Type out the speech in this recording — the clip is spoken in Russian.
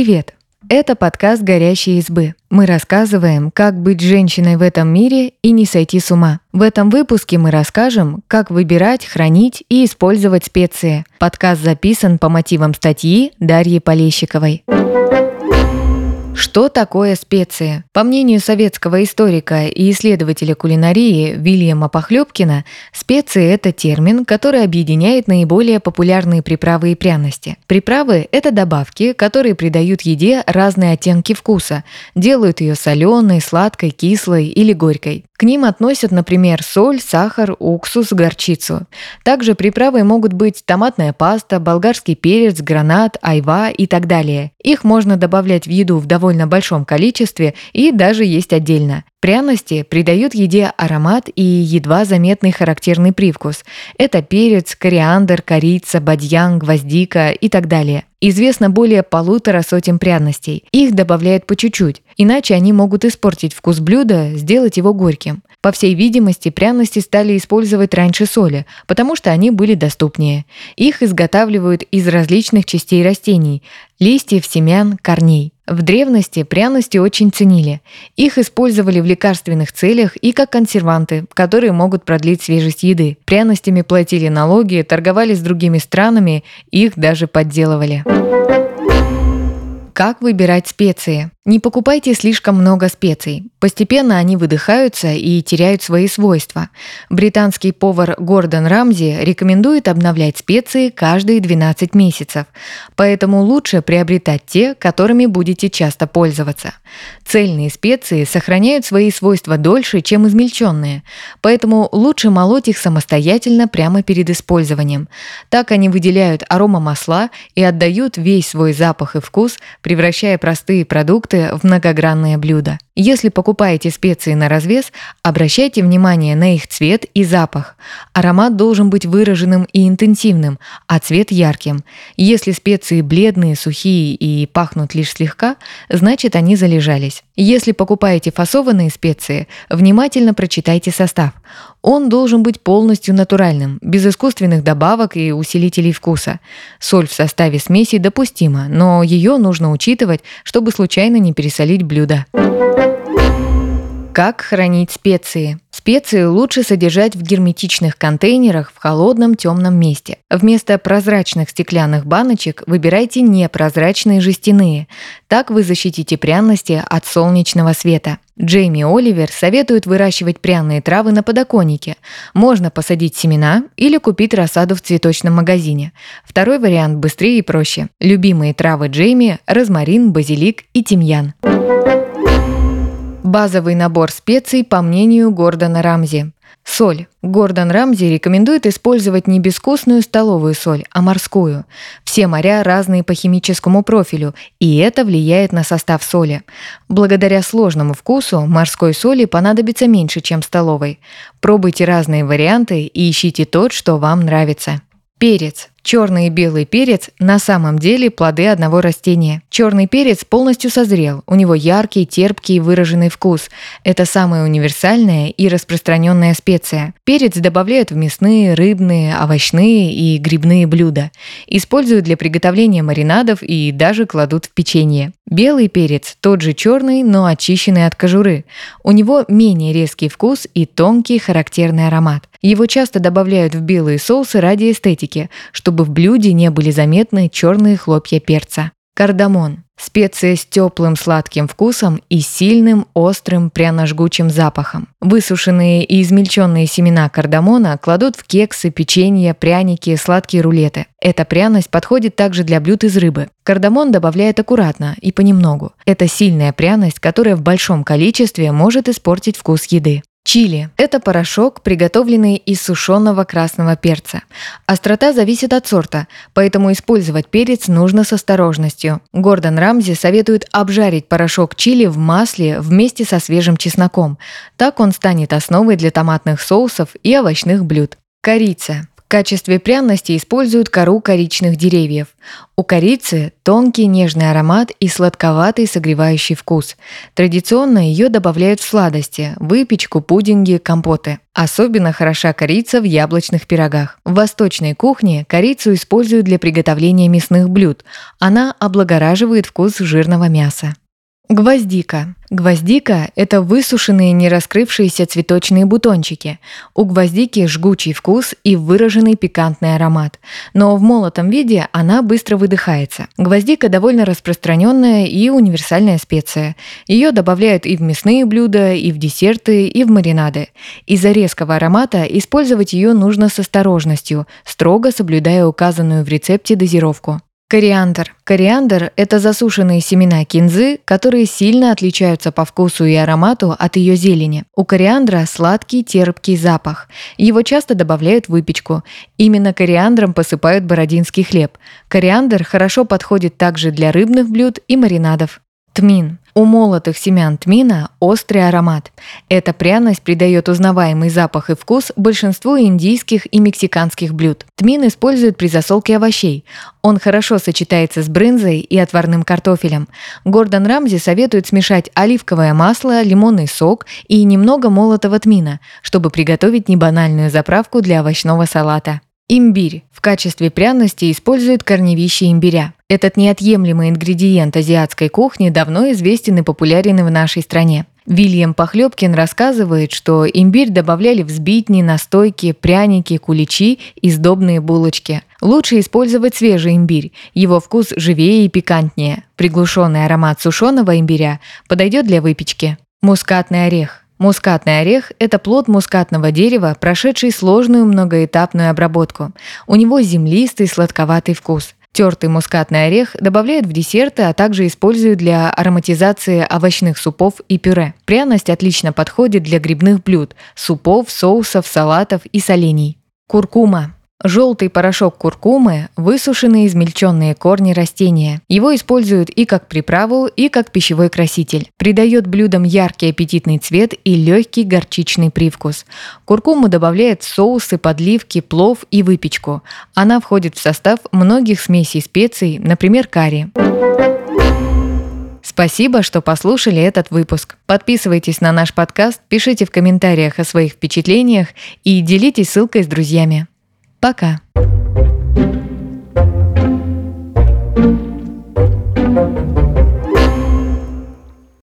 Привет! Это подкаст «Горящие избы». Мы рассказываем, как быть женщиной в этом мире и не сойти с ума. В этом выпуске мы расскажем, как выбирать, хранить и использовать специи. Подкаст записан по мотивам статьи Дарьи Полещиковой. Что такое специи? По мнению советского историка и исследователя кулинарии Вильяма Похлебкина, специи – это термин, который объединяет наиболее популярные приправы и пряности. Приправы – это добавки, которые придают еде разные оттенки вкуса, делают ее соленой, сладкой, кислой или горькой. К ним относят, например, соль, сахар, уксус, горчицу. Также приправой могут быть томатная паста, болгарский перец, гранат, айва и так далее. Их можно добавлять в еду в довольно большом количестве и даже есть отдельно. Пряности придают еде аромат и едва заметный характерный привкус. Это перец, кориандр, корица, бадьян, гвоздика и так далее. Известно более полутора сотен пряностей. Их добавляют по чуть-чуть, иначе они могут испортить вкус блюда, сделать его горьким. По всей видимости, пряности стали использовать раньше соли, потому что они были доступнее. Их изготавливают из различных частей растений – листьев, семян, корней. В древности пряности очень ценили. Их использовали в лекарственных целях и как консерванты, которые могут продлить свежесть еды. Пряностями платили налоги, торговали с другими странами, их даже подделывали. Как выбирать специи? Не покупайте слишком много специй. Постепенно они выдыхаются и теряют свои свойства. Британский повар Гордон Рамзи рекомендует обновлять специи каждые 12 месяцев. Поэтому лучше приобретать те, которыми будете часто пользоваться. Цельные специи сохраняют свои свойства дольше, чем измельченные, поэтому лучше молоть их самостоятельно прямо перед использованием. Так они выделяют арома масла и отдают весь свой запах и вкус, превращая простые продукты в многогранное блюдо. Если покупаете специи на развес, обращайте внимание на их цвет и запах. Аромат должен быть выраженным и интенсивным, а цвет ярким. Если специи бледные, сухие и пахнут лишь слегка, значит они залежались. Если покупаете фасованные специи, внимательно прочитайте состав. Он должен быть полностью натуральным, без искусственных добавок и усилителей вкуса. Соль в составе смеси допустима, но ее нужно учитывать, чтобы случайно не пересолить блюдо. Как хранить специи? Специи лучше содержать в герметичных контейнерах в холодном темном месте. Вместо прозрачных стеклянных баночек выбирайте непрозрачные жестяные. Так вы защитите пряности от солнечного света. Джейми Оливер советует выращивать пряные травы на подоконнике. Можно посадить семена или купить рассаду в цветочном магазине. Второй вариант быстрее и проще. Любимые травы Джейми – розмарин, базилик и тимьян. Базовый набор специй по мнению Гордона Рамзи. Соль. Гордон Рамзи рекомендует использовать не безвкусную столовую соль, а морскую. Все моря разные по химическому профилю, и это влияет на состав соли. Благодаря сложному вкусу морской соли понадобится меньше, чем столовой. Пробуйте разные варианты и ищите тот, что вам нравится. Перец. Черный и белый перец на самом деле плоды одного растения. Черный перец полностью созрел, у него яркий, терпкий, выраженный вкус. Это самая универсальная и распространенная специя. Перец добавляют в мясные, рыбные, овощные и грибные блюда. Используют для приготовления маринадов и даже кладут в печенье. Белый перец тот же черный, но очищенный от кожуры. У него менее резкий вкус и тонкий характерный аромат. Его часто добавляют в белые соусы ради эстетики, чтобы в блюде не были заметны черные хлопья перца. Кардамон – специя с теплым сладким вкусом и сильным острым пряно-жгучим запахом. Высушенные и измельченные семена кардамона кладут в кексы, печенье, пряники, сладкие рулеты. Эта пряность подходит также для блюд из рыбы. Кардамон добавляют аккуратно и понемногу. Это сильная пряность, которая в большом количестве может испортить вкус еды. Чили – это порошок, приготовленный из сушеного красного перца. Острота зависит от сорта, поэтому использовать перец нужно с осторожностью. Гордон Рамзи советует обжарить порошок чили в масле вместе со свежим чесноком. Так он станет основой для томатных соусов и овощных блюд. Корица В качестве пряности используют кору коричных деревьев. У корицы тонкий нежный аромат и сладковатый согревающий вкус. Традиционно ее добавляют в сладости – выпечку, пудинги, компоты. Особенно хороша корица в яблочных пирогах. В восточной кухне корицу используют для приготовления мясных блюд. Она облагораживает вкус жирного мяса. Гвоздика. Гвоздика – это высушенные не раскрывшиеся цветочные бутончики. У гвоздики жгучий вкус и выраженный пикантный аромат. Но в молотом виде она быстро выдыхается. Гвоздика довольно распространенная и универсальная специя. Ее добавляют и в мясные блюда, и в десерты, и в маринады. Из-за резкого аромата использовать ее нужно с осторожностью, строго соблюдая указанную в рецепте дозировку. Кориандр. Кориандр – это засушенные семена кинзы, которые сильно отличаются по вкусу и аромату от ее зелени. У кориандра сладкий терпкий запах. Его часто добавляют в выпечку. Именно кориандром посыпают бородинский хлеб. Кориандр хорошо подходит также для рыбных блюд и маринадов. Тмин. У молотых семян тмина острый аромат. Эта пряность придает узнаваемый запах и вкус большинству индийских и мексиканских блюд. Тмин используют при засолке овощей. Он хорошо сочетается с брынзой и отварным картофелем. Гордон Рамзи советует смешать оливковое масло, лимонный сок и немного молотого тмина, чтобы приготовить небанальную заправку для овощного салата. Имбирь. В качестве пряности используют корневище имбиря. Этот неотъемлемый ингредиент азиатской кухни давно известен и популярен в нашей стране. Вильям Похлебкин рассказывает, что имбирь добавляли в сбитни, настойки, пряники, куличи и сдобные булочки. Лучше использовать свежий имбирь. Его вкус живее и пикантнее. Приглушенный аромат сушеного имбиря подойдет для выпечки. Мускатный орех. Мускатный орех – это плод мускатного дерева, прошедший сложную многоэтапную обработку. У него землистый сладковатый вкус. Тертый мускатный орех добавляют в десерты, а также используют для ароматизации овощных супов и пюре. Пряность отлично подходит для грибных блюд – супов, соусов, салатов и солений. Куркума Желтый порошок куркумы – высушенные измельченные корни растения. Его используют и как приправу, и как пищевой краситель. Придает блюдам яркий аппетитный цвет и легкий горчичный привкус. Куркуму добавляют в соусы, подливки, плов и выпечку. Она входит в состав многих смесей специй, например, карри. Спасибо, что послушали этот выпуск. Подписывайтесь на наш подкаст, пишите в комментариях о своих впечатлениях и делитесь ссылкой с друзьями. Пока. thank you